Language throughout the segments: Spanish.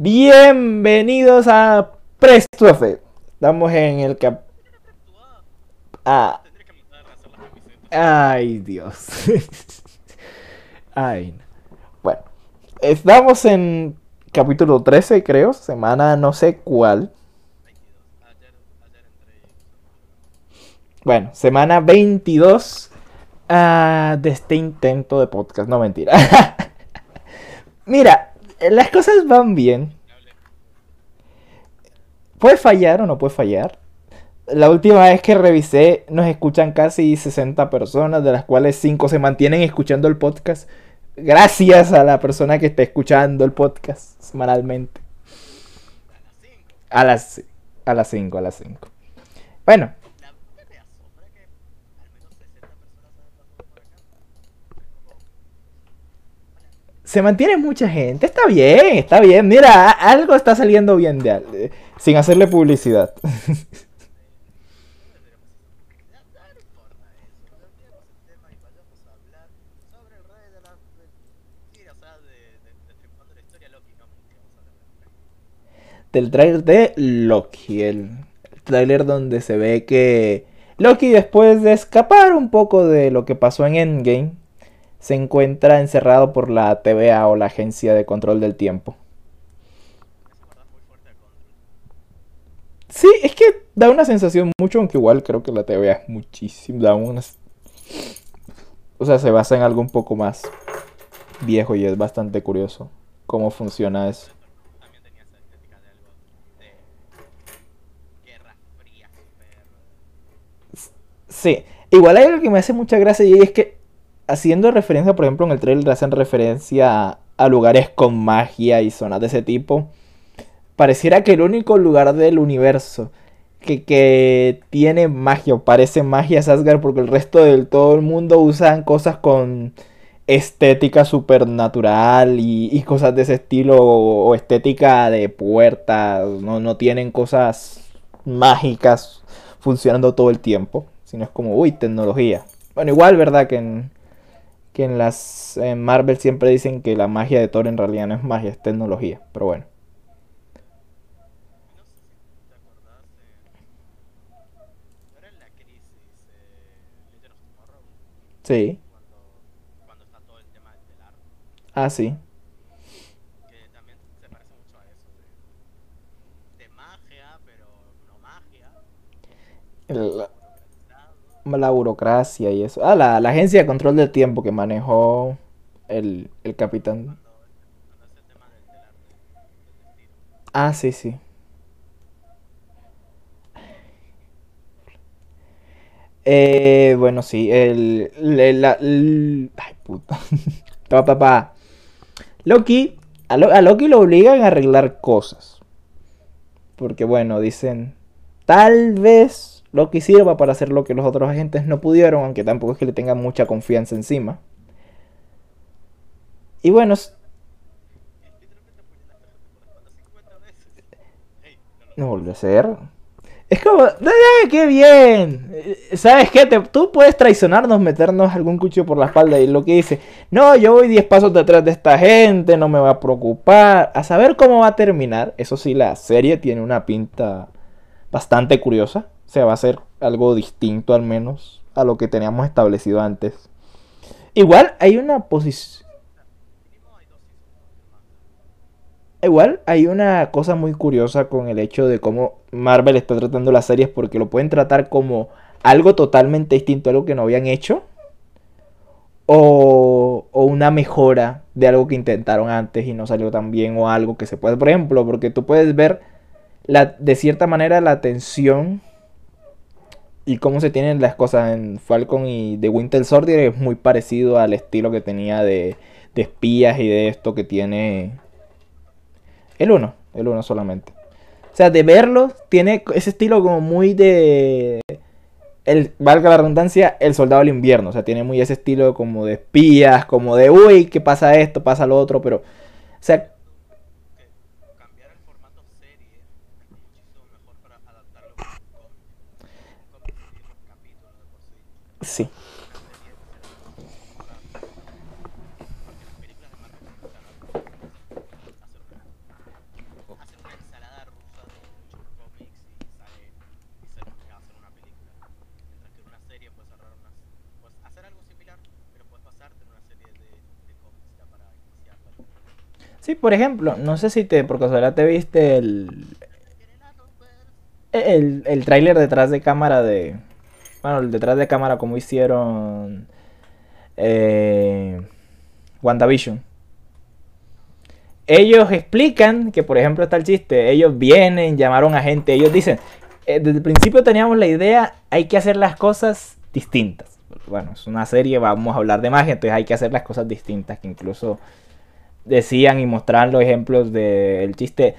Bienvenidos a Presto F. Estamos en el cap... Ah. Ay, Dios. Ay. no. Bueno, estamos en capítulo 13, creo. Semana no sé cuál. Bueno, semana 22 ah, de este intento de podcast. No, mentira. Mira, las cosas van bien. Puede fallar o no puede fallar. La última vez que revisé nos escuchan casi 60 personas, de las cuales 5 se mantienen escuchando el podcast. Gracias a la persona que está escuchando el podcast semanalmente. A las a las 5, a las 5. Bueno, se mantiene mucha gente. Está bien, está bien. Mira, algo está saliendo bien de eh, sin hacerle publicidad. Del trailer de Loki, el, el trailer donde se ve que Loki después de escapar un poco de lo que pasó en Endgame, se encuentra encerrado por la TVA o la Agencia de Control del Tiempo. Sí, es que da una sensación mucho, aunque igual creo que la TVA es muchísimo, da unas... O sea, se basa en algo un poco más viejo y es bastante curioso cómo funciona eso. Sí, igual hay algo que me hace mucha gracia y es que haciendo referencia, por ejemplo, en el trailer hacen referencia a, lugares con magia y zonas de ese tipo. Pareciera que el único lugar del universo que, que tiene magia o parece magia es Asgard porque el resto del todo el mundo usan cosas con estética supernatural y, cosas de ese estilo o, o estética de puertas, no, no tienen cosas mágicas funcionando todo el tiempo, sino es como, uy, tecnología. Bueno, igual, ¿verdad? Que en, que en las en Marvel siempre dicen que la magia de Thor en realidad no es magia, es tecnología, pero bueno. Eh, Sí, cuando, está todo el tema del telar, ah, sí. que también se parece mucho a eso, de, de magia, pero no magia. La burocracia y eso. Ah, la, la agencia de control del tiempo que manejó el, el capitán. Ah, sí, sí. Eh, bueno, sí, el, le- la- el- ay, puta. Pa, pa, pa. Loki, a, Lo- a Loki lo obligan a arreglar cosas. Porque bueno, dicen, tal vez Loki sirva para hacer lo que los otros agentes no pudieron, aunque tampoco es que le tengan mucha confianza encima. Y bueno, s- Literalmente apuñala a esta gente por la espalda 50 veces. Ey, no lo vuelve a ser. Es como, ¡ay, qué bien! Eh, ¿Sabes qué? Te- tú puedes traicionarnos, meternos algún cuchillo por la espalda y lo que dice, no, yo voy 10 pasos detrás de esta gente, no me va a preocupar. A saber cómo va a terminar. Eso sí, la serie tiene una pinta bastante curiosa. O sea, va a ser algo distinto al menos a lo que teníamos establecido antes. Igual hay una posición... Igual hay una cosa muy curiosa con el hecho de cómo Marvel está tratando las series porque lo pueden tratar como algo totalmente distinto, algo que no habían hecho, o, o una mejora de algo que intentaron antes y no salió tan bien, o algo que se puede, por ejemplo, porque tú puedes ver la, de cierta manera la tensión y cómo se tienen las cosas en Falcon y The Winter Soldier es muy parecido al estilo que tenía de, de espías y de esto que tiene el 1, el 1 solamente. O sea, de verlo, tiene ese estilo como muy de. El, valga la redundancia, el soldado del invierno. O sea, tiene muy ese estilo como de espías, como de uy, ¿qué pasa esto? Pasa lo otro, pero. O sea, Sí. Sí, por ejemplo, no sé si te, por casualidad te viste el, el, el tráiler detrás de cámara de, bueno, detrás de cámara como hicieron eh, WandaVision. Ellos explican que, por ejemplo, está el chiste. Ellos vienen, llamaron a gente. Ellos dicen, eh, desde el principio teníamos la idea, hay que hacer las cosas distintas. Bueno, es una serie, vamos a hablar de magia, entonces hay que hacer las cosas distintas. Que incluso decían y mostraban los ejemplos del chiste.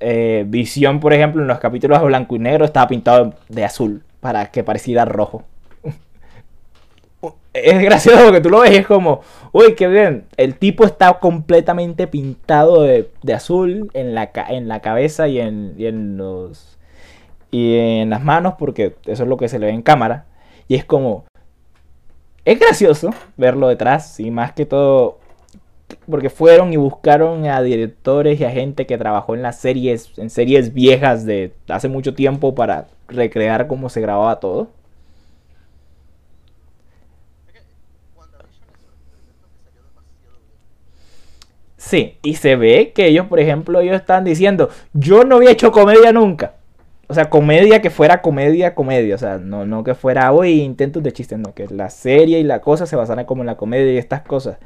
Eh, Visión, por ejemplo, en los capítulos de blanco y negro estaba pintado de azul para que pareciera rojo. es gracioso porque tú lo ves y es como, uy, qué bien. El tipo está completamente pintado de, de azul en la, en la cabeza y en, y en los y en las manos porque eso es lo que se le ve en cámara. Y es como, es gracioso verlo detrás y más que todo porque fueron y buscaron a directores y a gente que trabajó en las series, en series viejas de hace mucho tiempo para recrear cómo se grababa todo. Sí, y se ve que ellos, por ejemplo, ellos están diciendo, yo no había hecho comedia nunca. O sea, comedia que fuera comedia, comedia. O sea, no, no que fuera, hoy intentos de chistes, no, que la serie y la cosa se basaran como en la comedia y estas cosas.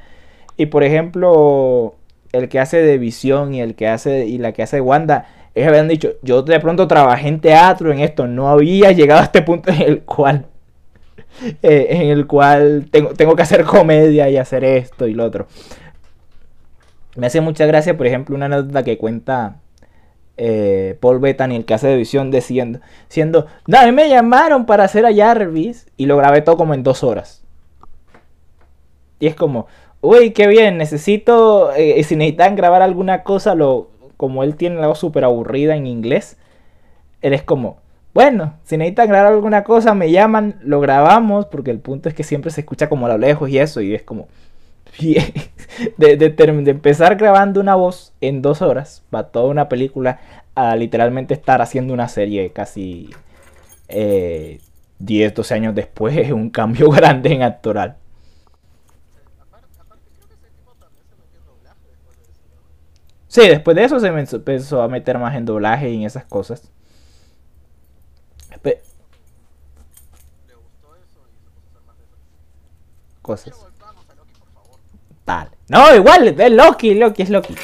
Y por ejemplo, el que hace de Visión y el que hace y la que hace de Wanda, ellos habían dicho, yo de pronto trabajé en teatro en esto, no había llegado a este punto en el cual eh, en el cual tengo, tengo que hacer comedia y hacer esto y lo otro. Me hace mucha gracia, por ejemplo, una anécdota que cuenta eh, Paul Bettany, el que hace de visión, diciendo, siendo, no, me llamaron para hacer a Jarvis y lo grabé todo como en dos horas. Y es como, uy, qué bien, necesito, eh, si necesitan grabar alguna cosa, lo, como él tiene la voz súper aburrida en inglés, él es como, bueno, si necesitan grabar alguna cosa, me llaman, lo grabamos, porque el punto es que siempre se escucha como a lo lejos y eso, y es como, de, de, empezar grabando una voz en dos horas, para toda una película, a literalmente estar haciendo una serie casi eh, 10, 12 años después, es un cambio grande en actoral. Sí, después de eso se me empezó a meter más en doblaje y en esas cosas. Pe cosas. Tal. No, igual, es Loki, Loki es Loki.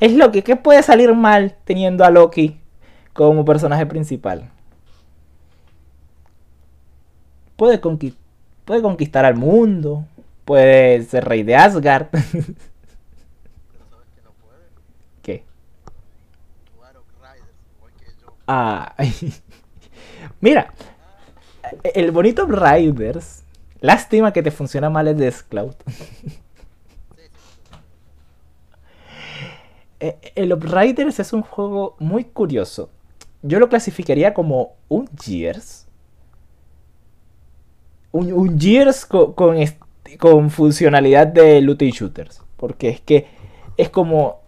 Es Loki, ¿qué puede salir mal teniendo a Loki como personaje principal? Puede, conquistar, puede conquistar al mundo, puede ser rey de Asgard. Ah, mira, el bonito Riders, lástima que te funciona mal el de Cloud. Eh, el Riders es un juego muy curioso. Yo lo clasificaría como un Gears. Un, Gears con, con, funcionalidad de looting shooters. Porque es que es como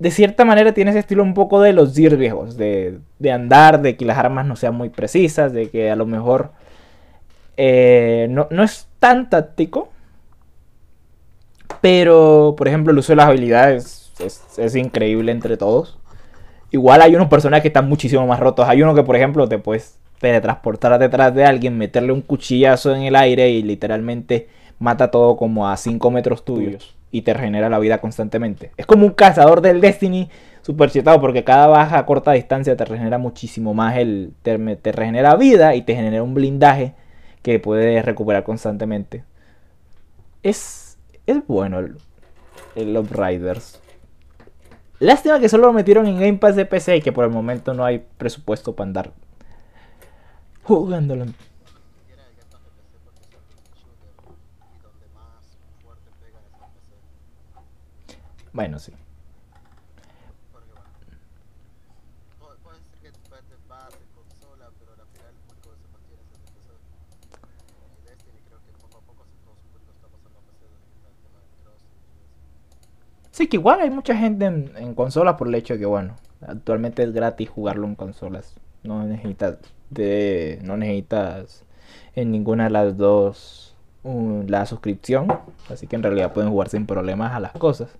de cierta manera tiene ese estilo un poco de los Gears viejos, de, andar, de que las armas no sean muy precisas, de que a lo mejor eh, no, es tan táctico, pero por ejemplo el uso de las habilidades es, increíble entre todos. Igual hay unos personajes que están muchísimo más rotos. Hay uno que por ejemplo te puedes teletransportar detrás de alguien, meterle un cuchillazo en el aire y literalmente mata todo como a 5 metros tuyos y te regenera la vida constantemente. Es como un cazador del Destiny super chetado porque cada baja a corta distancia te regenera muchísimo más el te, te, regenera vida y te genera un blindaje que puedes recuperar constantemente. Es es bueno el, el Upriders. Lástima que solo lo metieron en Game Pass de PC y que por el momento no hay presupuesto para andar jugándolo. Bueno, sí. Porque bueno, puede, puede ser que depende más de consola, pero al final el público se mantiene en PC. Y Destiny creo que poco a poco todo su público está pasando a PC desde que está el tema del cross Sí, que igual hay mucha gente en, en consolas por el hecho de que, bueno, actualmente es gratis jugarlo en consolas. No necesitas de, no necesitas en ninguna de las dos la suscripción, así que en realidad pueden jugar sin problemas a las cosas.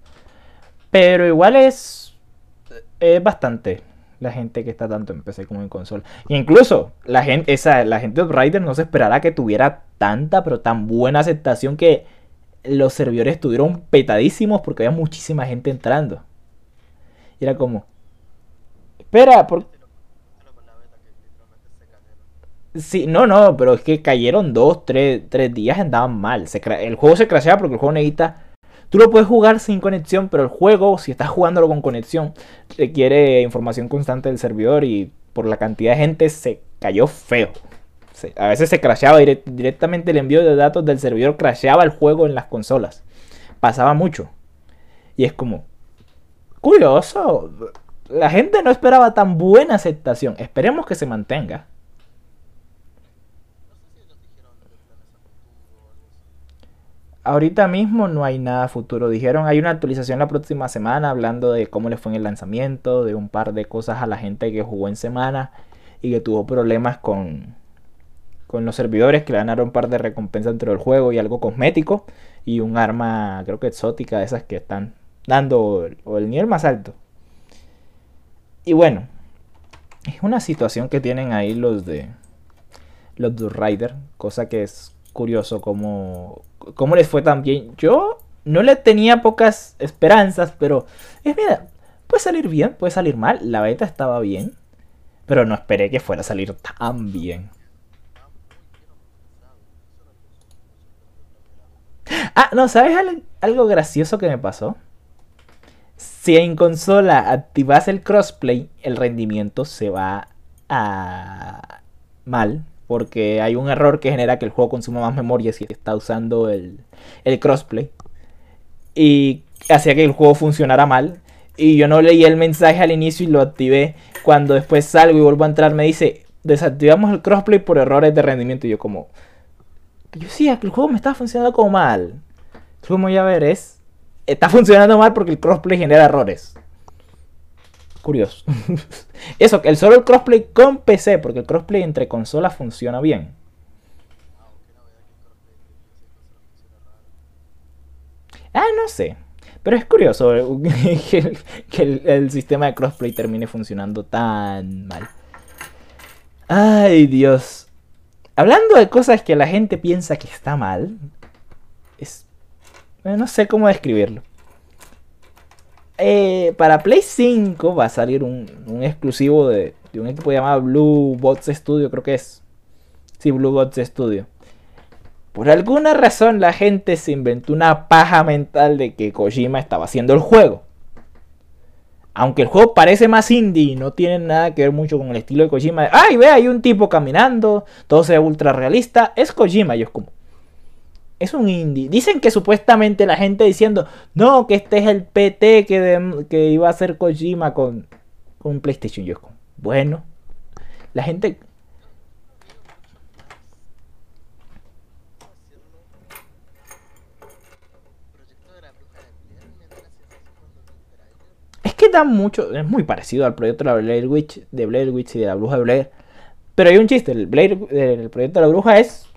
Pero igual es, es bastante la gente que está tanto en PC como en consola. E incluso la gente, esa, la gente de Outrider no se esperará que tuviera tanta, pero tan buena aceptación que los servidores estuvieron petadísimos porque había muchísima gente entrando. Y era como, espera, por... Sí, no, no, pero es que cayeron dos, tres, tres días andaban mal. El juego se crasheaba porque el juego necesita. Tú lo puedes jugar sin conexión, pero el juego, si estás jugándolo con conexión, requiere información constante del servidor y por la cantidad de gente se cayó feo. A veces se crasheaba direct- directamente el envío de datos del servidor, crasheaba el juego en las consolas. Pasaba mucho. Y es como, curioso. La gente no esperaba tan buena aceptación. Esperemos que se mantenga. No sé si ellos dijeron de planes a futuro o algo así. Ahorita mismo no hay nada futuro. Dijeron, hay una actualización la próxima semana hablando de cómo le fue en el lanzamiento, de un par de cosas a la gente que jugó en semana y que tuvo problemas con, con los servidores, que le ganaron un par de recompensas dentro del juego y algo cosmético y un arma, creo que exótica, de esas que están dando o el nivel más alto. Y bueno, es una situación que tienen ahí los de los de Rider, cosa que es curioso cómo, cómo les fue tan bien. Yo no le tenía pocas esperanzas, pero es mira, puede salir bien, puede salir mal. La beta estaba bien, pero no esperé que fuera a salir tan bien. Ah, no, ¿sabes al- algo gracioso que me pasó? Si en consola activas el crossplay, el rendimiento se va a mal. Porque hay un error que genera que el juego consuma más memoria si está usando el, el crossplay. Y hacía que el juego funcionara mal. Y yo no leí el mensaje al inicio y lo activé. Cuando después salgo y vuelvo a entrar me dice, desactivamos el crossplay por errores de rendimiento. Y yo como, yo que el juego me estaba funcionando como mal. Como ya ver, es. Está funcionando mal porque el crossplay genera errores. Curioso. Eso, el solo el crossplay con PC, porque el crossplay entre consolas funciona bien. Ah, no sé. Pero es curioso eh, que, el, que el- el sistema de crossplay termine funcionando tan mal. Ay, Dios. Hablando de cosas que la gente piensa que está mal, es... eh, No sé cómo describirlo. Eh, para Play 5 va a salir un, exclusivo de, un equipo llamado Blue Bots Studio, creo que es. Sí, Blue Bots Studio. Por alguna razón la gente se inventó una paja mental de que Kojima estaba haciendo el juego. Aunque el juego parece más indie y no tiene nada que ver mucho con el estilo de Kojima. Ay, ve, hay un tipo caminando, todo se ultra realista. Es Kojima, y es como. Es un indie. Dicen que supuestamente la gente diciendo, no, que este es el PT que, iba a hacer Kojima con, con PlayStation. Yo bueno, la gente. Es que da mucho, es muy parecido al proyecto de la Blair Witch, de Blair Witch y de la Bruja de Blair. Pero hay un chiste, el proyecto de la Bruja es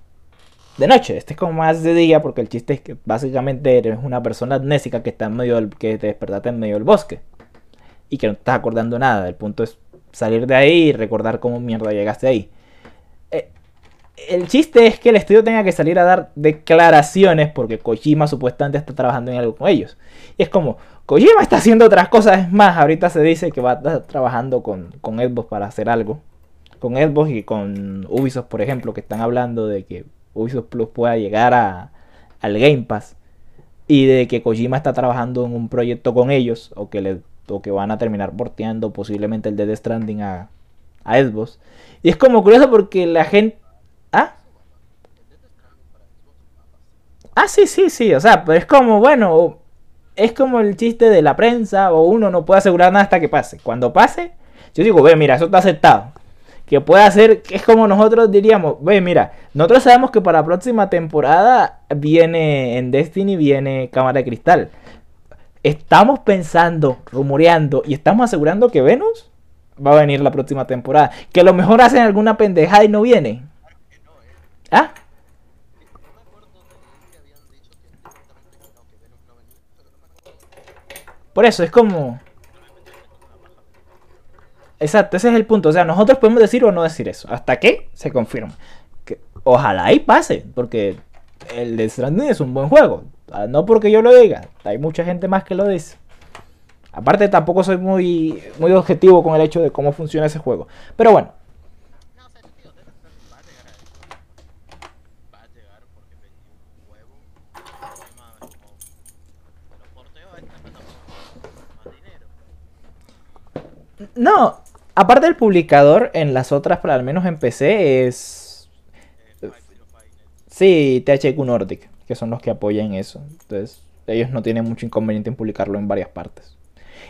de noche, este es como más de día porque el chiste es que básicamente eres una persona amnésica que está en medio del, que te despertaste en medio del bosque y que no te estás acordando nada. El punto es salir de ahí y recordar cómo mierda llegaste ahí. Eh, el chiste es que el estudio tenga que salir a dar declaraciones porque Kojima supuestamente está trabajando en algo con ellos. Y es como, Kojima está haciendo otras cosas. Es más, ahorita se dice que va a estar trabajando con, con Xbox para hacer algo. Con Xbox y con Ubisoft, por ejemplo, que están hablando de que Ubisoft Plus pueda llegar a, al Game Pass. Y de que Kojima está trabajando en un proyecto con ellos. O que, le, o que van a terminar porteando posiblemente el Dead Stranding a, a Xbox. Y es como curioso porque la gente... ¿Ah? Ah, sí, sí, sí. O sea, pero es como, bueno, es como el chiste de la prensa, o uno no puede asegurar nada hasta que pase. Cuando pase, yo digo, ve, mira, eso está aceptado. Que puede hacer, es como nosotros diríamos, ve, mira, nosotros sabemos que para la próxima temporada viene en Destiny, viene Cámara de Cristal. Estamos pensando, rumoreando y estamos asegurando que Venus va a venir la próxima temporada. Que a lo mejor hacen alguna pendejada y no viene. Que. ¿Ah? Que- que que que que. Por eso es como... Exacto, ese es el punto. O sea, nosotros podemos decir o no decir eso. Hasta que se confirme. Ojalá y pase. Porque el de Stranding es un buen juego. Ah, No porque yo lo diga. Hay mucha gente más que lo dice. Aparte tampoco soy muy, muy objetivo con el hecho de cómo funciona ese juego. Pero bueno. No, Aparte del publicador, en las otras, pero al menos en PC, es... Sí, THQ Nordic, que son los que apoyan eso. Entonces, ellos no tienen mucho inconveniente en publicarlo en varias partes.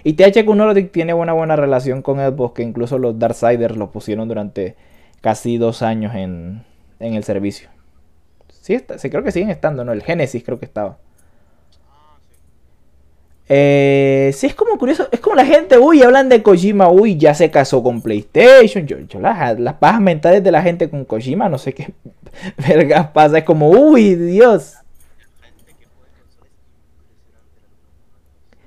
Y THQ Nordic tiene una buena relación con Xbox, que incluso los Darksiders lo pusieron durante casi dos años en, en el servicio. Sí, está, sí, creo que siguen estando, ¿no? El Genesis creo que estaba. Eh, sí, es como curioso. Es como la gente, uy, hablan de Kojima, uy, ya se casó con PlayStation. Yo, yo las, las pajas mentales de la gente con Kojima, no sé qué vergas pasa. Es como, uy, Dios. Gente que juega en consolas impresionante la locura.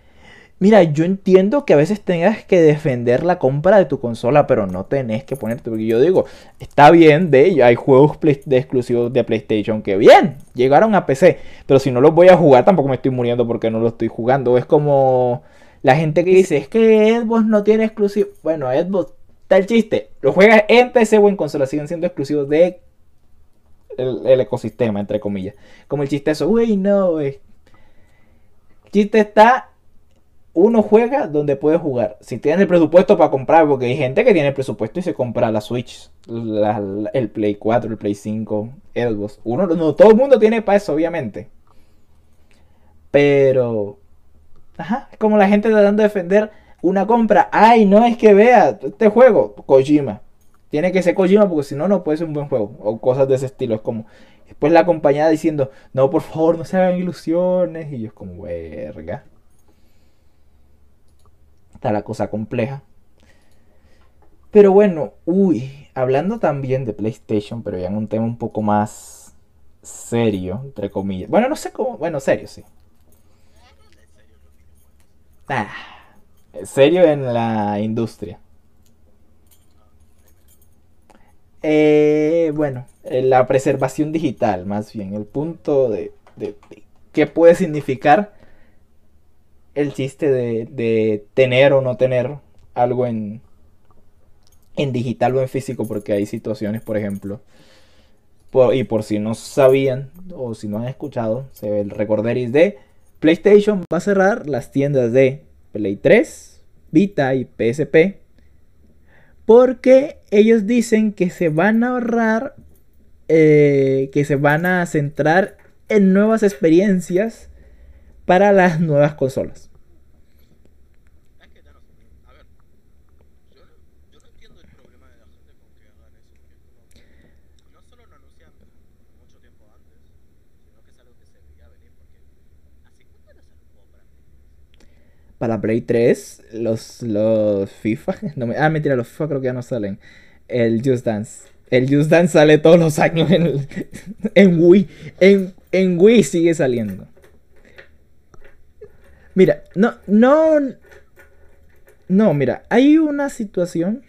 Mira, yo entiendo que a veces tengas que defender la compra de tu consola, pero no tenés que ponerte. Porque yo digo, está bien, de hay juegos de exclusivos de PlayStation que bien, llegaron a PC. Pero si no los voy a jugar, tampoco me estoy muriendo porque no los estoy jugando. Es como la gente que dice, es que Xbox no tiene exclusivo. Bueno, Xbox, está el chiste. Los juegas en PC o en consola, siguen siendo exclusivos de el, ecosistema, entre comillas. Como el chiste eso, uy, no. El chiste está uno juega donde puede jugar. Si tienes el presupuesto para comprar, porque hay gente que tiene el presupuesto y se compra la Switch, el Play 4, el Play 5, Xbox. Uno, no todo el mundo tiene para eso, obviamente. Pero, ajá, es como la gente tratando de defender una compra. Ay, no es que vea este juego, Kojima. Tiene que ser Kojima porque si no, no puede ser un buen juego. O cosas de ese estilo. Es como, después la compañía diciendo, no, por favor, no se hagan ilusiones. Y yo es como, verga. Está la cosa compleja. Pero bueno, uy, hablando también de PlayStation, pero ya en un tema un poco más serio, entre comillas. Bueno, no sé cómo, bueno, serio, sí. Ah, serio en la industria. Eh, bueno, eh, la preservación digital, más bien, el punto de- de qué puede significar el chiste de, de tener o no tener algo en, en digital o en físico, porque hay situaciones, por ejemplo, y por si no sabían o si no han escuchado, se el recorderis de PlayStation va a cerrar las tiendas de Play 3, Vita y PSP porque ellos dicen que se van a ahorrar, eh, que se van a centrar en nuevas experiencias para las nuevas consolas. Para Play 3, los, los FIFA. no me- ah, mentira, los FIFA creo que ya no salen. El Just Dance. El Just Dance sale todos los años en, el- en Wii. En, en Wii sigue saliendo. No, no. No, mira, hay una situación.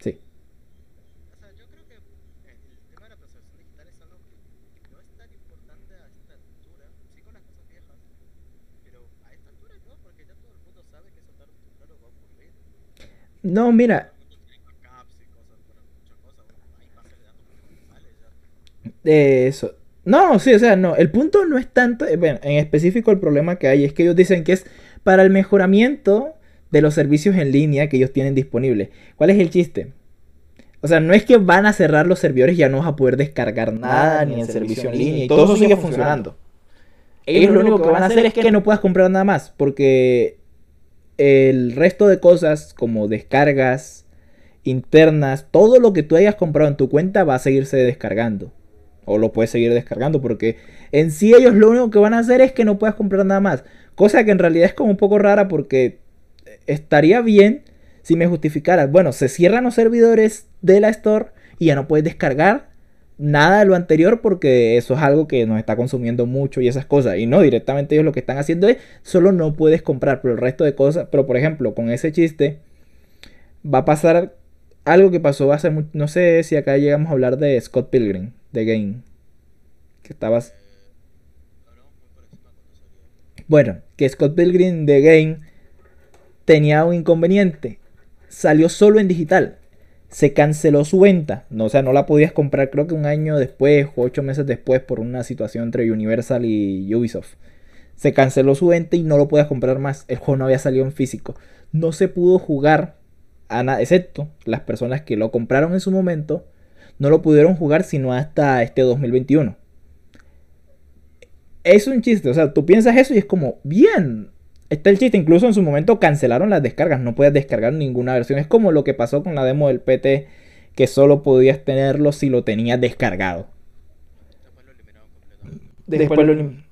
Sí. Eh, no mira, de eso. No, sí, o sea, no. El punto no es tanto. eh, Bueno, en específico, el problema que hay es que ellos dicen que es para el mejoramiento de los servicios en línea que ellos tienen disponibles. ¿Cuál es el chiste? O sea, no es que van a cerrar los servidores y ya no vas a poder descargar nada, ni el servicio en línea, y todo eso sigue funcionando. Ellos lo único que van a hacer es que no puedas comprar nada más, porque el resto de cosas como descargas internas, todo lo que tú hayas comprado en tu cuenta va a seguirse descargando. O lo puedes seguir descargando, porque en sí ellos lo único que van a hacer es que no puedas comprar nada más. Cosa que en realidad es como un poco rara porque estaría bien si me justificaras. Bueno, se cierran los servidores de la Store y ya no puedes descargar nada de lo anterior porque eso es algo que nos está consumiendo mucho y esas cosas. Y no, directamente ellos lo que están haciendo es solo no puedes comprar, pero el resto de cosas, pero por ejemplo, con ese chiste va a pasar algo que pasó hace mucho, no sé si acá llegamos a hablar de Scott Pilgrim, de Game. Que estabas... Bueno, que Scott Pilgrim de Game tenía un inconveniente. Salió solo en digital se canceló su venta. No, o sea, no la podías comprar creo que un año después o ocho meses después por una situación entre Universal y Ubisoft. Se canceló su venta y no lo podías comprar más. El juego no había salido en físico. No se pudo jugar, a excepto las personas que lo compraron en su momento, no lo pudieron jugar sino hasta este 2021. Es un chiste, o sea, tú piensas eso y es como, bien, está el chiste. Incluso en su momento cancelaron las descargas. No puedes descargar ninguna versión. Es como lo que pasó con la demo del PT. Que solo podías tenerlo si lo tenías descargado. Después lo eliminaron completamente. Después lo eliminaron.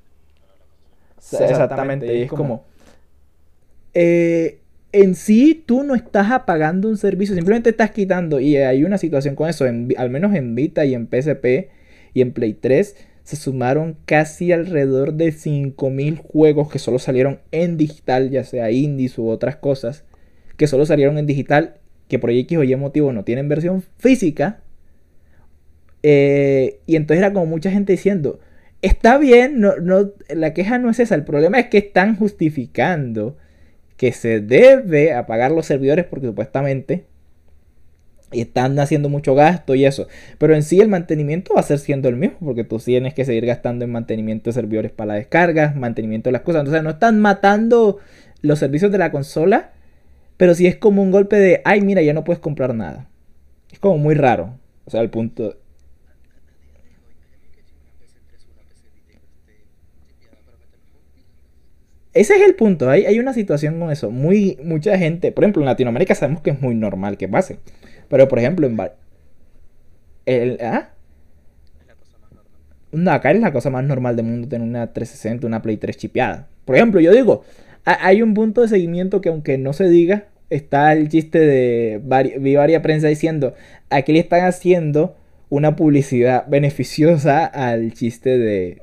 Exactamente. Y es como. Eh, en sí, tú no estás apagando un servicio. Simplemente estás quitando. Y hay una situación con eso. al menos en Vita y en PSP y en Play 3 se sumaron casi alrededor de 5.000 juegos que solo salieron en digital, ya sea indies u otras cosas, que solo salieron en digital, que por X o Y motivo no tienen versión física. Eh, y entonces era como mucha gente diciendo, está bien, no, no, la queja no es esa, el problema es que están justificando que se debe apagar los servidores porque supuestamente están haciendo mucho gasto y eso. Pero en sí el mantenimiento va a ser siendo el mismo, porque tú tienes que seguir gastando en mantenimiento de servidores para la descarga, mantenimiento de las cosas. Entonces no están matando los servicios de la consola, pero sí es como un golpe de, ay, mira, ya no puedes comprar nada. Es como muy raro. O sea, el punto... Ese es el punto, hay, hay una situación con eso. Muy, mucha gente, por ejemplo, en Latinoamérica sabemos que es muy normal que pase. Pero por ejemplo, en el, ¿ah? No, acá es la cosa más normal del mundo tener una 360, una Play 3 chipeada. Por ejemplo, yo digo, hay un punto de seguimiento que aunque no se diga, está el chiste de vi varias prensa diciendo, aquí le están haciendo una publicidad beneficiosa al chiste de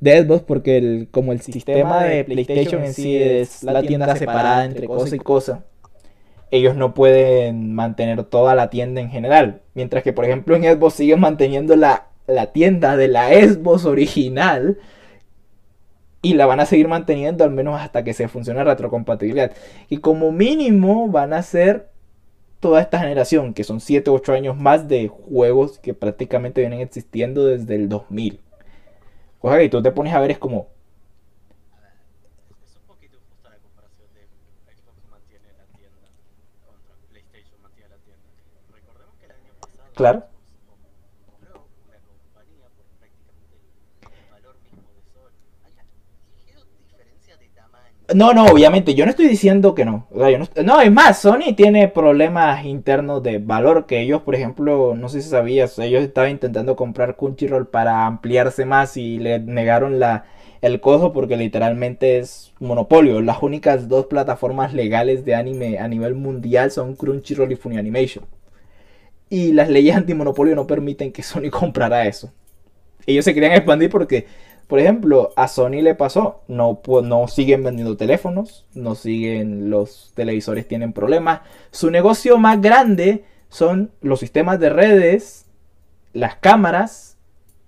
de Xbox porque el, como el sistema de PlayStation en sí es la tienda separada entre cosa y cosa ellos no pueden mantener toda la tienda en general. Mientras que, por ejemplo, en Xbox siguen manteniendo la, tienda de la Xbox original. Y la van a seguir manteniendo al menos hasta que se funcione la retrocompatibilidad. Y como mínimo van a ser toda esta generación, que son 7 u 8 años más de juegos que prácticamente vienen existiendo desde el 2000. Cosa que tú te pones a ver es como, Claro. No, no, obviamente, yo no estoy diciendo que no. no, es más, Sony tiene problemas internos de valor que ellos, por ejemplo, no sé si sabías, ellos estaban intentando comprar Crunchyroll para ampliarse más y le negaron la, el costo porque literalmente es monopolio. Las únicas dos plataformas legales de anime a nivel mundial son Crunchyroll y Funimation. Y las leyes antimonopolio no permiten que Sony comprara eso. Ellos se querían expandir porque, por ejemplo, a Sony le pasó, no, siguen vendiendo teléfonos, no siguen, los televisores tienen problemas. Su negocio más grande son los sistemas de redes, las cámaras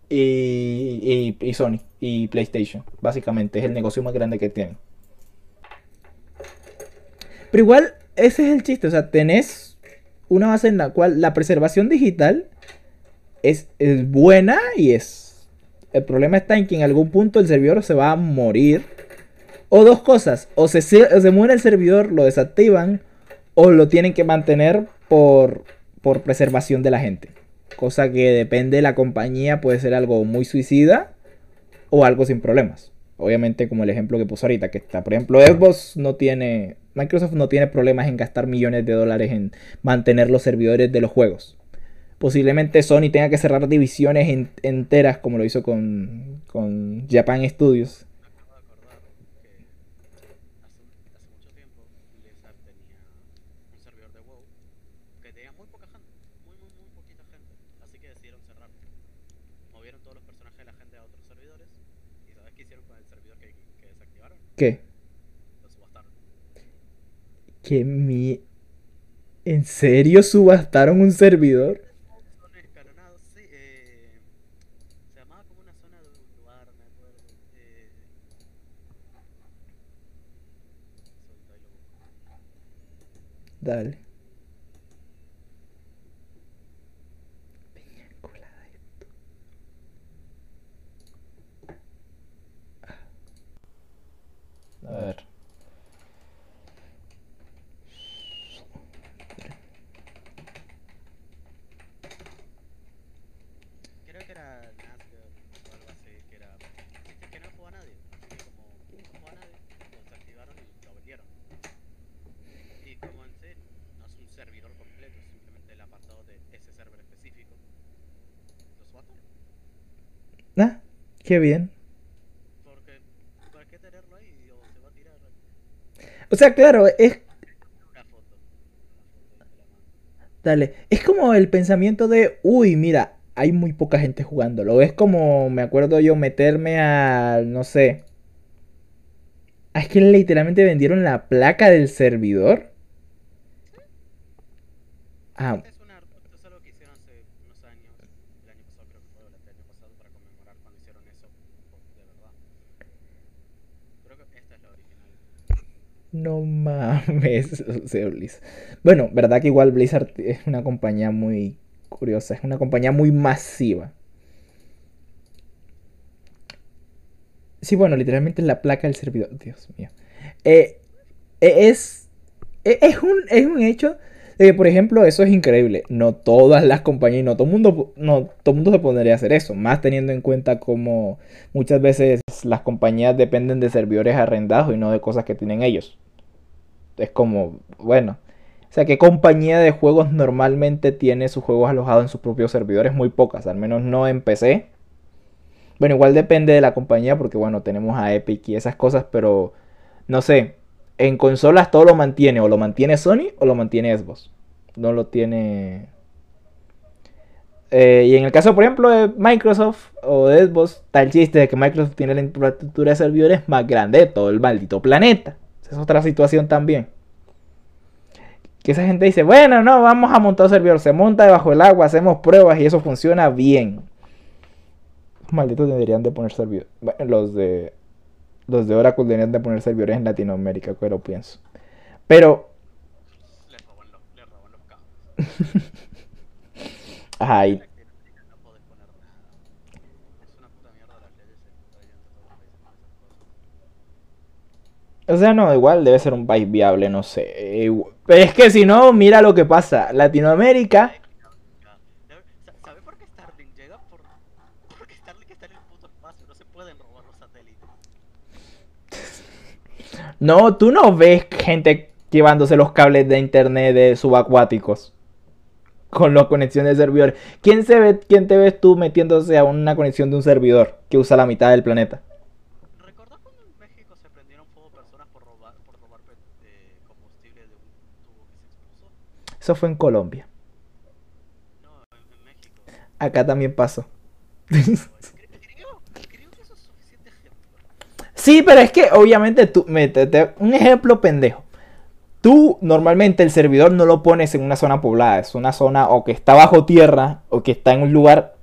y, y, y Sony y PlayStation. Básicamente es el negocio más grande que tienen. Pero igual, ese es el chiste. O sea, tenés una base en la cual la preservación digital es, buena y es... El problema está en que en algún punto el servidor se va a morir. O dos cosas, o se, se muere el servidor, lo desactivan, o lo tienen que mantener por, por preservación de la gente. Cosa que depende de la compañía, puede ser algo muy suicida o algo sin problemas. Obviamente como el ejemplo que puso ahorita, que está, por ejemplo, Xbox no tiene, Microsoft no tiene problemas en gastar millones de dólares en mantener los servidores de los juegos. Posiblemente Sony tenga que cerrar divisiones enteras como lo hizo con, con Japan Studios movieron todos los personajes de la gente a otros servidores. ¿Y sabes qué hicieron con el servidor que, que desactivaron? ¿Qué? Lo subastaron. ¿Qué mi... ¿En serio subastaron un servidor? Son escalonados, sí. Eh, se llamaba como una zona de un lugar, me acuerdo. Eh, ahorita ahí lo busco. Dale. Piña colada esto. A ver. Creo que era Nazgûl o algo así, que era... Es que no jugaba nadie, así que como no jugaba nadie, lo desactivaron y lo vendieron. Y como en sí no es un servidor completo, es simplemente el apartado de ese server específico, lo subastaron. Ah, qué bien. Porque, ¿para qué tenerlo ahí? O se va a tirar O sea, claro, es una foto. Dale, es como el pensamiento de, uy, mira, hay muy poca gente jugándolo. Es como, me acuerdo yo, meterme a, no sé. Ah, Es que literalmente vendieron la placa del servidor. Ah, Es, una, es algo que hicieron hace unos años, el año pasado creo que fue, o el año pasado, para conmemorar cuando hicieron eso por- de verdad. Creo que esta es la original. No mames, o sea, Blizzard. Bueno, verdad que igual Blizzard es una compañía muy curiosa, es una compañía muy masiva. Sí, bueno, literalmente la placa del servidor. Dios mío. Eh, eh, es, eh, es, un, es un hecho de que, por ejemplo, eso es increíble. No todas las compañías, no todo el mundo, no todo mundo se pondría a hacer eso. Más teniendo en cuenta como muchas veces las compañías dependen de servidores arrendados y no de cosas que tienen ellos. Es como, bueno. O sea, ¿qué compañía de juegos normalmente tiene sus juegos alojados en sus propios servidores? Muy pocas, al menos no en PC. Bueno, igual depende de la compañía porque, bueno, tenemos a Epic y esas cosas, pero no sé. En consolas todo lo mantiene, o lo mantiene Sony o lo mantiene Xbox. No lo tiene. Eh, y en el caso, por ejemplo, de Microsoft o de Xbox, el chiste de que Microsoft tiene la infraestructura de servidores más grande de todo el maldito planeta. Esa es otra situación también. Que esa gente dice, bueno, no, vamos a montar un servidor. Se monta debajo del agua, hacemos pruebas y eso funciona bien. Los malditos deberían de poner servidores. Bueno, los de. Los de Oracle deberían de poner servidores en Latinoamérica, pero pienso. Pero. Le roban los, le roban los cabos. Ajá, y- En Latinoamérica no podés poner nada. Es una puta mierda las leyes en prácticamente todos los países con esas cosas. O sea, no, igual debe ser un país viable, no sé. eh, Pero es que si no, mira lo que pasa. Latinoamérica. ¿Sabes por qué Starlink llega? Por, porque Starlink está en el puto espacio, no se pueden robar los satélites. No, tú no ves gente llevándose los cables de internet de subacuáticos. Con las conexiones de servidores. ¿Quién, se ve, ¿Quién te ves tú metiéndose a una conexión de un servidor que usa la mitad del planeta? ¿Recordás cuando en México se prendieron fuego personas por robar, por robar pe- eh, combustible de un tubo que se expuso? Eso fue en Colombia. No, en, México. Acá también pasó. Sí, pero es que obviamente tú, me- te- te- un ejemplo pendejo. Tú normalmente el servidor no lo pones en una zona poblada, es una zona o que está bajo tierra o que está en un lugar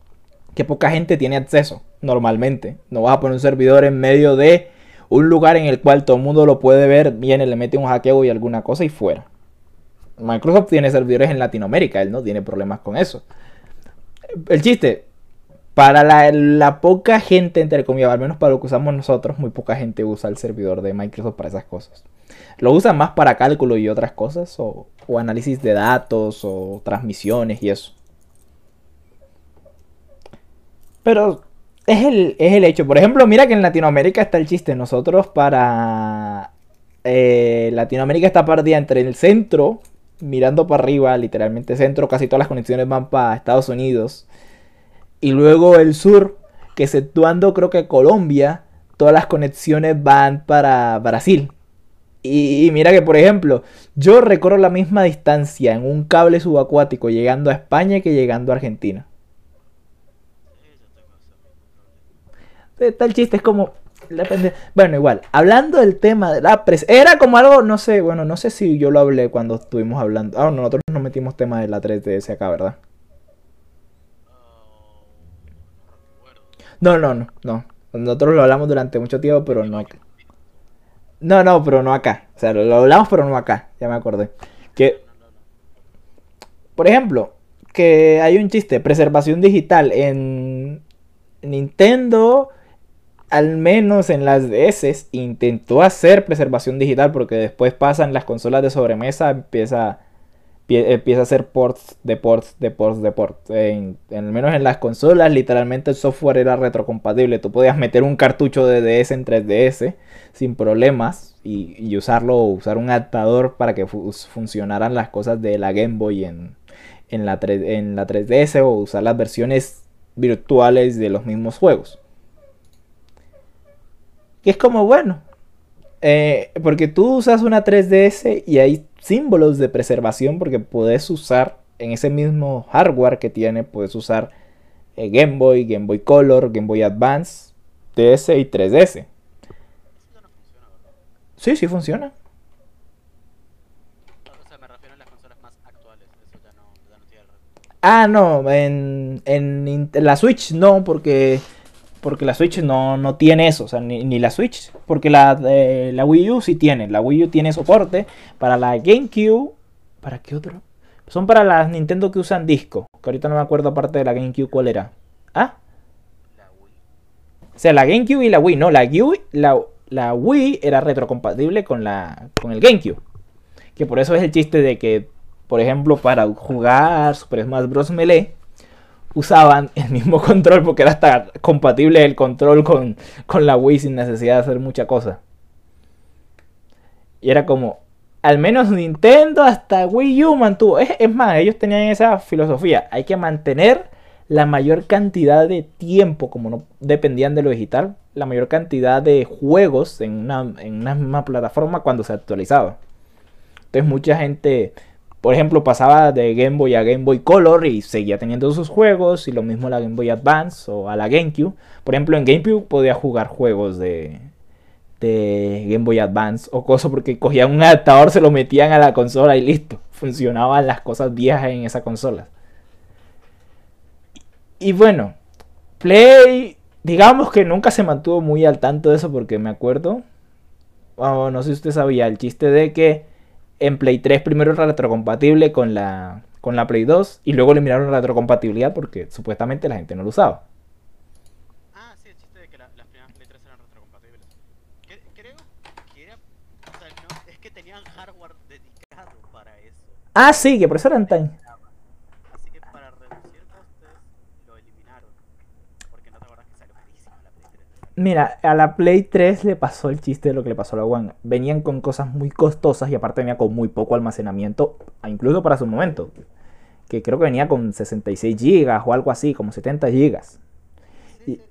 que poca gente tiene acceso normalmente. No vas a poner un servidor en medio de un lugar en el cual todo el mundo lo puede ver, viene, le mete un hackeo y alguna cosa y fuera. Microsoft tiene servidores en Latinoamérica, él no tiene problemas con eso. El chiste, para la, poca gente, entre comillas, al menos para lo que usamos nosotros, muy poca gente usa el servidor de Microsoft para esas cosas. Lo usan más para cálculo y otras cosas, o, análisis de datos, o transmisiones y eso. Pero es el, es el hecho. Por ejemplo, mira que en Latinoamérica está el chiste. Nosotros para... eh, Latinoamérica está partida entre el centro, mirando para arriba, literalmente centro, casi todas las conexiones van para Estados Unidos. Y luego el sur, que exceptuando creo que Colombia, todas las conexiones van para Brasil. Y, y mira que, por ejemplo, yo recorro la misma distancia en un cable subacuático llegando a España que llegando a Argentina. El chiste, es como. Bueno, igual, hablando del tema de la pres. Era como algo, no sé, bueno, no sé si yo lo hablé cuando estuvimos hablando. Ah, no, nosotros nos metimos tema de la 3DS acá, ¿verdad? Oh, no. No, no, no, no. Nosotros lo hablamos durante mucho tiempo, pero no acá. No, no, pero no acá. O sea, lo, hablamos, pero no acá. Ya me acordé. Que, por ejemplo, que hay un chiste, preservación digital en Nintendo, al menos en las DS, intentó hacer preservación digital porque después pasan las consolas de sobremesa, empieza, pie- empieza a hacer ports de ports de ports de ports. En, al menos en las consolas, literalmente el software era retrocompatible. Tú podías meter un cartucho de DS en 3DS sin problemas y, y usarlo, usar un adaptador para que fu- funcionaran las cosas de la Game Boy en, en, la 3, en la 3DS o usar las versiones virtuales de los mismos juegos. Es como bueno. eh, porque tú usas una 3DS y hay símbolos de preservación porque puedes usar en ese mismo hardware que tiene, puedes usar eh, Game Boy, Game Boy Color, Game Boy Advance, DS y 3DS. Eso ya no funciona, ¿verdad? Sí, sí funciona. Ah, no, en, en la Switch no, porque porque la Switch no, no tiene eso, o sea, ni, ni la Switch, porque la, eh, la Wii U sí tiene, la Wii U tiene soporte para la GameCube, ¿para qué otro? Son para las Nintendo que usan disco, que ahorita no me acuerdo aparte de la GameCube cuál era. Ah, La Wii. o sea, la GameCube y la Wii, no, la Wii, la, la Wii era retrocompatible con, la, con el GameCube. Que por eso es el chiste de que, por ejemplo, para jugar Super Smash Bros. Melee, usaban el mismo control porque era hasta compatible el control con, con la Wii sin necesidad de hacer mucha cosa. Y era como, al menos Nintendo hasta Wii U mantuvo. Es, es más, ellos tenían esa filosofía. Hay que mantener la mayor cantidad de tiempo, como no dependían de lo digital, la mayor cantidad de juegos en una, en una misma plataforma cuando se actualizaba. Entonces mucha gente, por ejemplo, pasaba de Game Boy a Game Boy Color y seguía teniendo sus juegos, y lo mismo la Game Boy Advance o a la GameCube. Por ejemplo, en GameCube podía jugar juegos de, Game Boy Advance o cosas porque cogían un adaptador, se lo metían a la consola y listo. Funcionaban las cosas viejas en esa consola. Y bueno, Play, digamos que nunca se mantuvo muy al tanto de eso porque me acuerdo, oh, no sé si usted sabía, el chiste de que en Play 3 primero era retrocompatible con la, con la Play 2 y luego eliminaron la retrocompatibilidad porque supuestamente la gente no lo usaba. Ah, sí, el chiste de que la- las primeras Play 3 eran retrocompatibles. Que- creo que era. O sea, no, es que tenían hardware dedicado para eso. Ah, sí, que por eso eran tan... Así que para reducir costes lo eliminaron. Porque no te acuerdas que salió carísima la Play 3. Mira, a la Play 3 le pasó el chiste de lo que le pasó a la One. Venían con cosas muy costosas y aparte venía con muy poco almacenamiento, incluso para su momento. Que creo que venía con 66 GB o algo así, como 70 GB. Y-.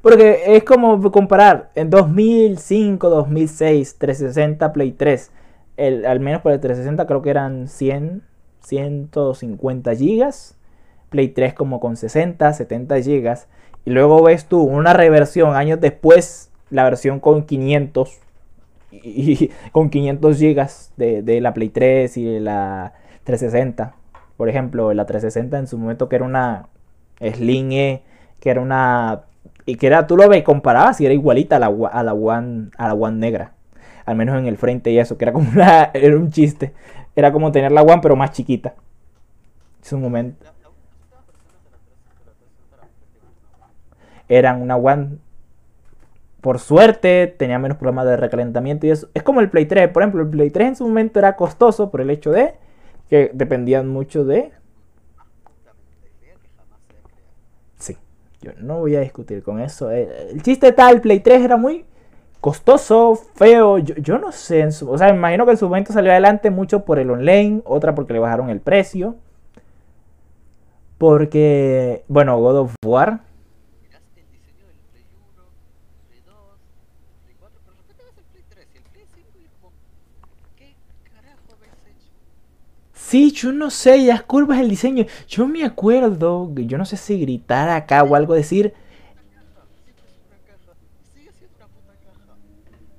Porque es como comparar en 2005, 2006, 360, Play 3. El, al menos para el 360 creo que eran 100, 150 gigas. Play 3 como con 60, 70 gigas. Y luego ves tú una reversión años después, la versión con 500. Y, con 500 gigas de, de la Play 3 y de la 360. Por ejemplo, la 360 en su momento que era una Slim E, que era una y que era, tú lo ves, comparabas y era igualita a la, a la One, a la One negra. Al menos en el frente y eso, que era como una, era un chiste. Era como tener la One pero más chiquita. Es un momento. La, la, las últimas versiones de la 3 de la 360 eran prácticamente una One. Eran una One. Por suerte, tenía menos problemas de recalentamiento y eso. Es como el Play 3. Por ejemplo, el Play 3 en su momento era costoso por el hecho de que dependían mucho de. Sí, yo no voy a discutir con eso. El chiste tal, el Play 3 era muy costoso, feo. Yo, yo no sé, en su- o sea, me imagino que en su momento salió adelante mucho por el online, otra porque le bajaron el precio. Porque, bueno, God of War. Mirás el diseño del Play 1, Play 2, Play 4, pero de repente ves el Play 3 y el Play 5 y es como, ¿qué carajo habéis hecho? Sí, yo no sé, las curvas, el diseño. Yo me acuerdo, yo no sé si gritar acá o algo, decir.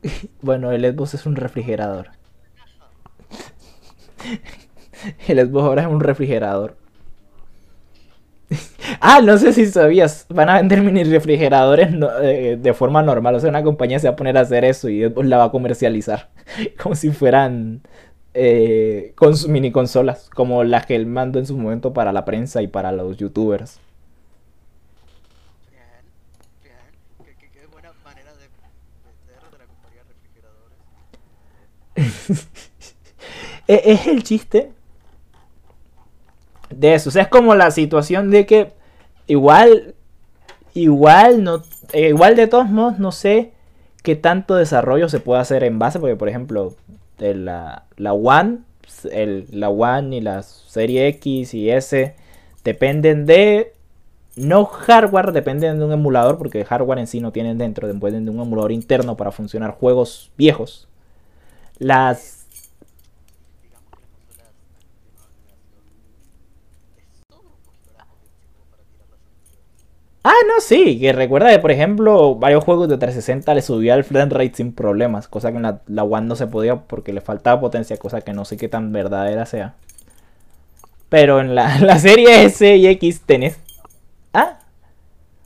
Bueno, el Xbox es un refrigerador. El Xbox ahora es un refrigerador. Ah, no sé si sabías, van a vender mini refrigeradores eh, de forma normal. O sea, una compañía se va a poner a hacer eso y Xbox la va a comercializar. Como si fueran eh, cons- mini consolas, como las que él mandó en su momento para la prensa y para los youtubers. Bien, bien. Qué, qué, qué buena manera de vender de la compañía refrigeradores. E- es el chiste de eso. O sea, es como la situación de que igual, igual, no, eh, igual de todos modos, no sé qué tanto desarrollo se puede hacer en base, porque por ejemplo, la, la One, el, la One y la serie X y S dependen de no hardware, dependen de un emulador, porque hardware en sí no tienen dentro, dependen de un emulador interno para funcionar juegos viejos. Las Digamos que las consolas de nueva generación les sobra un poquito la potencia como para tirarlas a los Ah, no, sí, que recuerda que, por ejemplo, varios juegos de 360 le subía el frame rate sin problemas, cosa que en la, la One no se podía porque le faltaba potencia, cosa que no sé qué tan verdadera sea. Pero en la, la serie S y X tenés... Ah,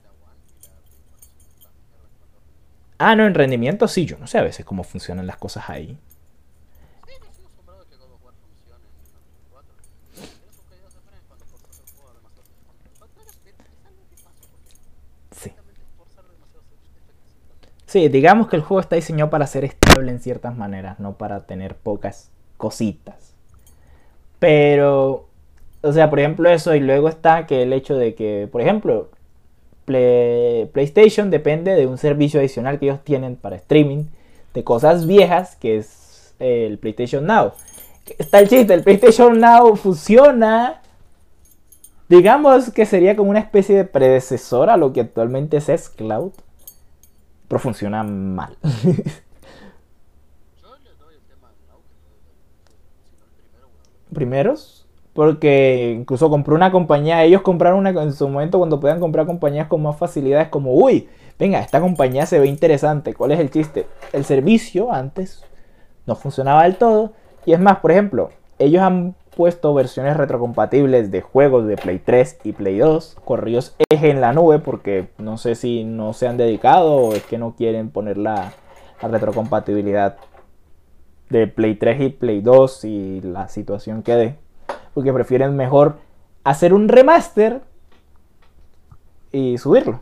La One y la Play 4 son una mierda en cuanto a rendimiento. ah, no, en rendimiento sí, yo no sé a veces cómo funcionan las cosas ahí. Sí, yo sigo asombrado de que God of War funcione en la Play 4. Tiene sus caídas de frame cuando forzas el juego demasiado. Pantalla split es algo que pasa porque Sí. directamente forzar demasiado efectos instantáneo. Sí, digamos que el juego está diseñado para ser estable en ciertas maneras, no para tener pocas cositas. Pero, o sea, por ejemplo eso, y luego está que el hecho de que, por ejemplo, Play- PlayStation depende de un servicio adicional que ellos tienen para streaming de cosas viejas, que es el PlayStation Now. Está el chiste, el PlayStation Now funciona, digamos que sería como una especie de predecesor a lo que actualmente es xCloud pero funciona mal. Primeros, porque incluso compró una compañía, ellos compraron una en su momento cuando podían comprar compañías con más facilidades, como, uy, venga, esta compañía se ve interesante, ¿cuál es el chiste? El servicio antes no funcionaba del todo, y es más, por ejemplo, ellos han puesto versiones retrocompatibles de juegos de Play 3 y Play 2, corridos eje en la nube, porque no sé si no se han dedicado o es que no quieren poner la, retrocompatibilidad de Play 3 y Play 2 y la situación que dé. Porque prefieren mejor hacer un remaster y subirlo.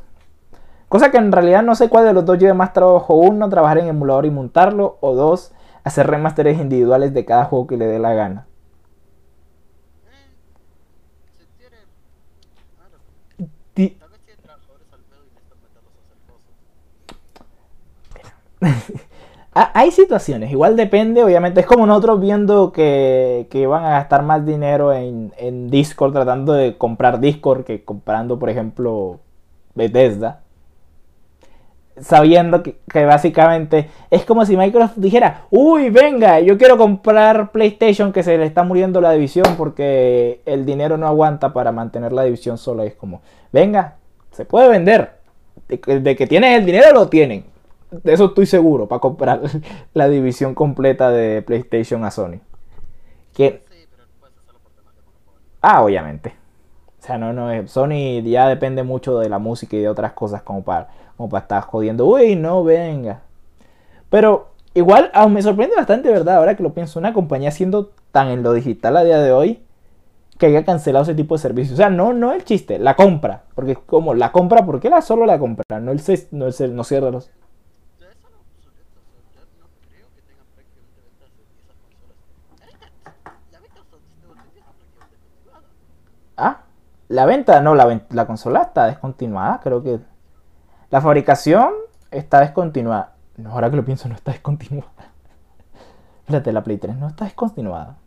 Cosa que en realidad no sé cuál de los dos lleve más trabajo. Uno, trabajar en emulador y montarlo. O dos, hacer remasteres individuales de cada juego que le dé la gana. Eh, se tiene. Ah, no. Ti- Tal vez tiene trabajadores al pedo y necesitan meterlos a hacer cosas. Ah, hay situaciones, igual depende, obviamente es como nosotros viendo que, que van a gastar más dinero en, en Discord tratando de comprar Discord que comprando, por ejemplo, Bethesda. Sabiendo que, que básicamente es como si Microsoft dijera, uy, venga, yo quiero comprar PlayStation que se le está muriendo la división porque el dinero no aguanta para mantener la división sola. Es como, venga, se puede vender. De, de que tienen el dinero, lo tienen. De eso estoy seguro, para comprar la división completa de PlayStation a Sony. Que, ah, obviamente. O sea, no, no, Sony ya depende mucho de la música y de otras cosas como para, como para estar jodiendo. Uy, no, venga. Pero igual aún me sorprende bastante, ¿verdad? Ahora que lo pienso, una compañía siendo tan en lo digital a día de hoy que haya cancelado ese tipo de servicios. O sea, no, no el chiste, la compra. Porque como la compra, ¿por qué la solo la compra? No el, no el, no cierra los... Ya es algo obsoleto, o sea, ya no creo que tengan prácticamente ventas de esas consolas. La venta de estos dispositivos está prácticamente continuada. Ah, la venta, no, la, la consola está descontinuada, creo que. La fabricación está descontinuada. No, ahora que lo pienso, no está descontinuada. Espérate, la Play 3 no está descontinuada.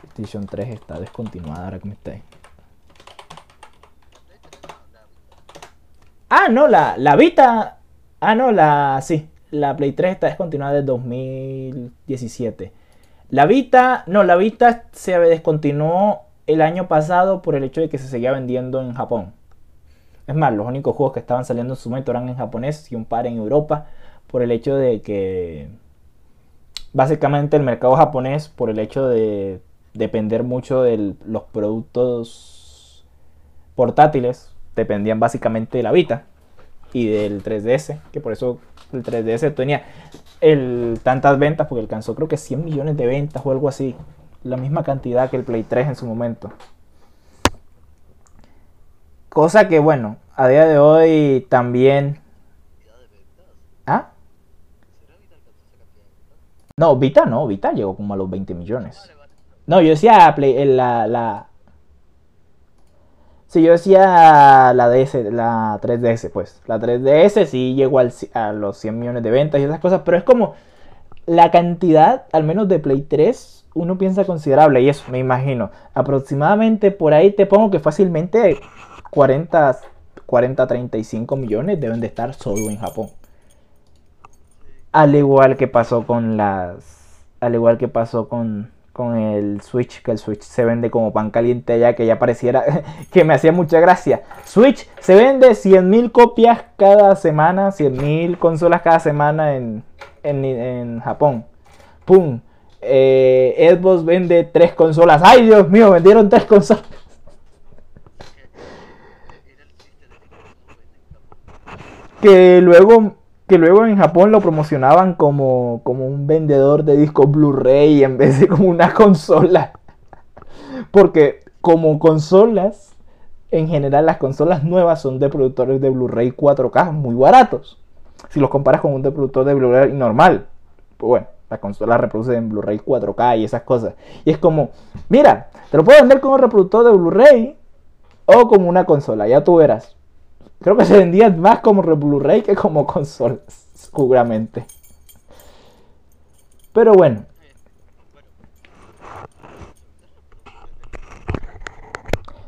PlayStation 3 está descontinuada, ahora que me Vita. Ah, no, la, la Vita. Ah, no, la. Sí, la Play 3 está descontinuada desde 2017. La Vita, no, la Vita se descontinuó el año pasado por el hecho de que se seguía vendiendo en Japón. Es más, los únicos juegos que estaban saliendo en su momento eran en japonés y un par en Europa por el hecho de que básicamente el mercado japonés, por el hecho de depender mucho de los productos portátiles, dependían básicamente de la Vita y del 3DS, que por eso el 3DS tenía el, tantas ventas, porque alcanzó creo que 100 millones de ventas o algo así, la misma cantidad que el Play 3 en su momento. Cosa que bueno, a día de hoy también... ¿Ah? No, Vita no, Vita llegó como a los 20 millones. No, yo decía Play, la, la... Sí, yo decía la DS, la 3DS, pues. La 3DS sí llegó a los 100 millones de ventas y esas cosas, pero es como la cantidad, al menos de Play 3, uno piensa considerable, y eso me imagino. Aproximadamente por ahí te pongo que fácilmente 40, 40 35 millones deben de estar solo en Japón. Al igual que pasó con las. Al igual que pasó con, con el Switch, que el Switch se vende como pan caliente allá, que ya pareciera que me hacía mucha gracia. Switch se vende 100.000 copias cada semana, 100.000 consolas cada semana en, en, Japón. ¡Pum! Eh, Xbox vende 3 consolas. ¡Ay, Dios mío! Vendieron 3 consolas. Que luego que luego en Japón lo promocionaban como, como un vendedor de discos Blu-ray en vez de como una consola. Porque como consolas, en general las consolas nuevas son de productores de Blu-ray 4K muy baratos. Si los comparas con un reproductor de Blu-ray normal, pues bueno, las consolas reproducen en Blu-ray 4K y esas cosas. Y es como, mira, te lo puedo vender como reproductor de Blu-ray o como una consola, ya tú verás. Creo que se vendían más como Blu-ray que como consolas, seguramente. Pero bueno.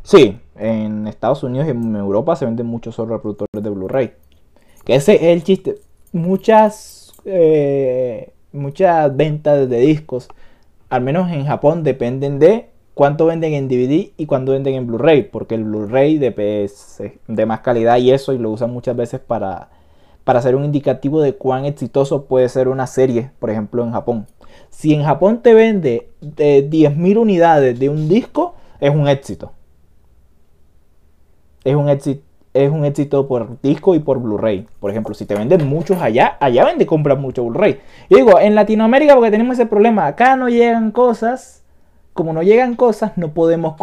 Sí, en Estados Unidos y en Europa se venden muchos reproductores de Blu-ray. Que ese es el chiste. Muchas, eh, muchas ventas de discos, al menos en Japón, dependen de cuánto venden en DVD y cuánto venden en Blu-ray, porque el Blu-ray de, de más calidad y eso, y lo usan muchas veces para, para hacer un indicativo de cuán exitoso puede ser una serie, por ejemplo, en Japón. Si en Japón te vende de 10.000 unidades de un disco, es un éxito. Es un éxito, es un éxito por disco y por Blu-ray. Por ejemplo, si te venden muchos allá, allá vende comprar mucho Blu-ray. Y digo, en Latinoamérica, porque tenemos ese problema, acá no llegan cosas como no llegan cosas, no podemos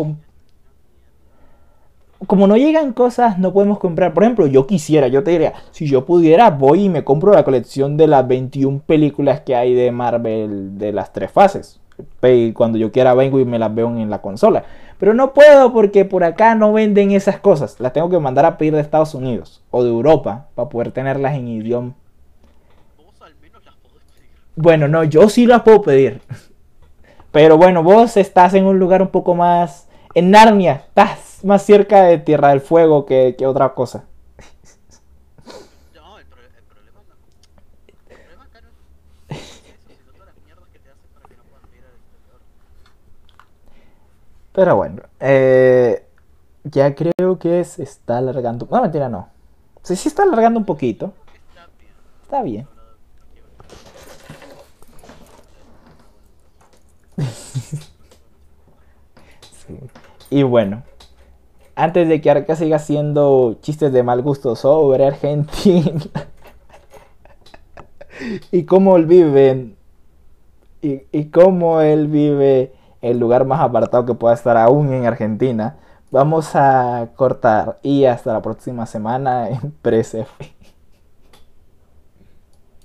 como no llegan cosas, no podemos comprar. Por ejemplo, yo quisiera, yo te diría, si yo pudiera, voy y me compro la colección de las 21 películas que hay de Marvel de las tres fases. Y cuando yo quiera vengo y me las veo en la consola. Pero no puedo porque por acá no venden esas cosas. Las tengo que mandar a pedir de Estados Unidos o de Europa para poder tenerlas en idioma. Bueno, no, yo sí las puedo pedir. Pero bueno, vos estás en un lugar un poco más... En Narnia, estás más cerca de Tierra del Fuego que, otra cosa. No, el, problema El problema no es eso, todas las mierdas que te hacen para que no puedas ir al exterior. Pero bueno, eh, ya creo que se está alargando. No, mentira, no. Sí, sí está alargando un poquito. Está bien. Está bien. Y bueno, antes de que Arca siga haciendo chistes de mal gusto sobre Argentina y cómo él vive y, y cómo él vive el lugar más apartado que pueda estar aún en Argentina, vamos a cortar y hasta la próxima semana en Presefe.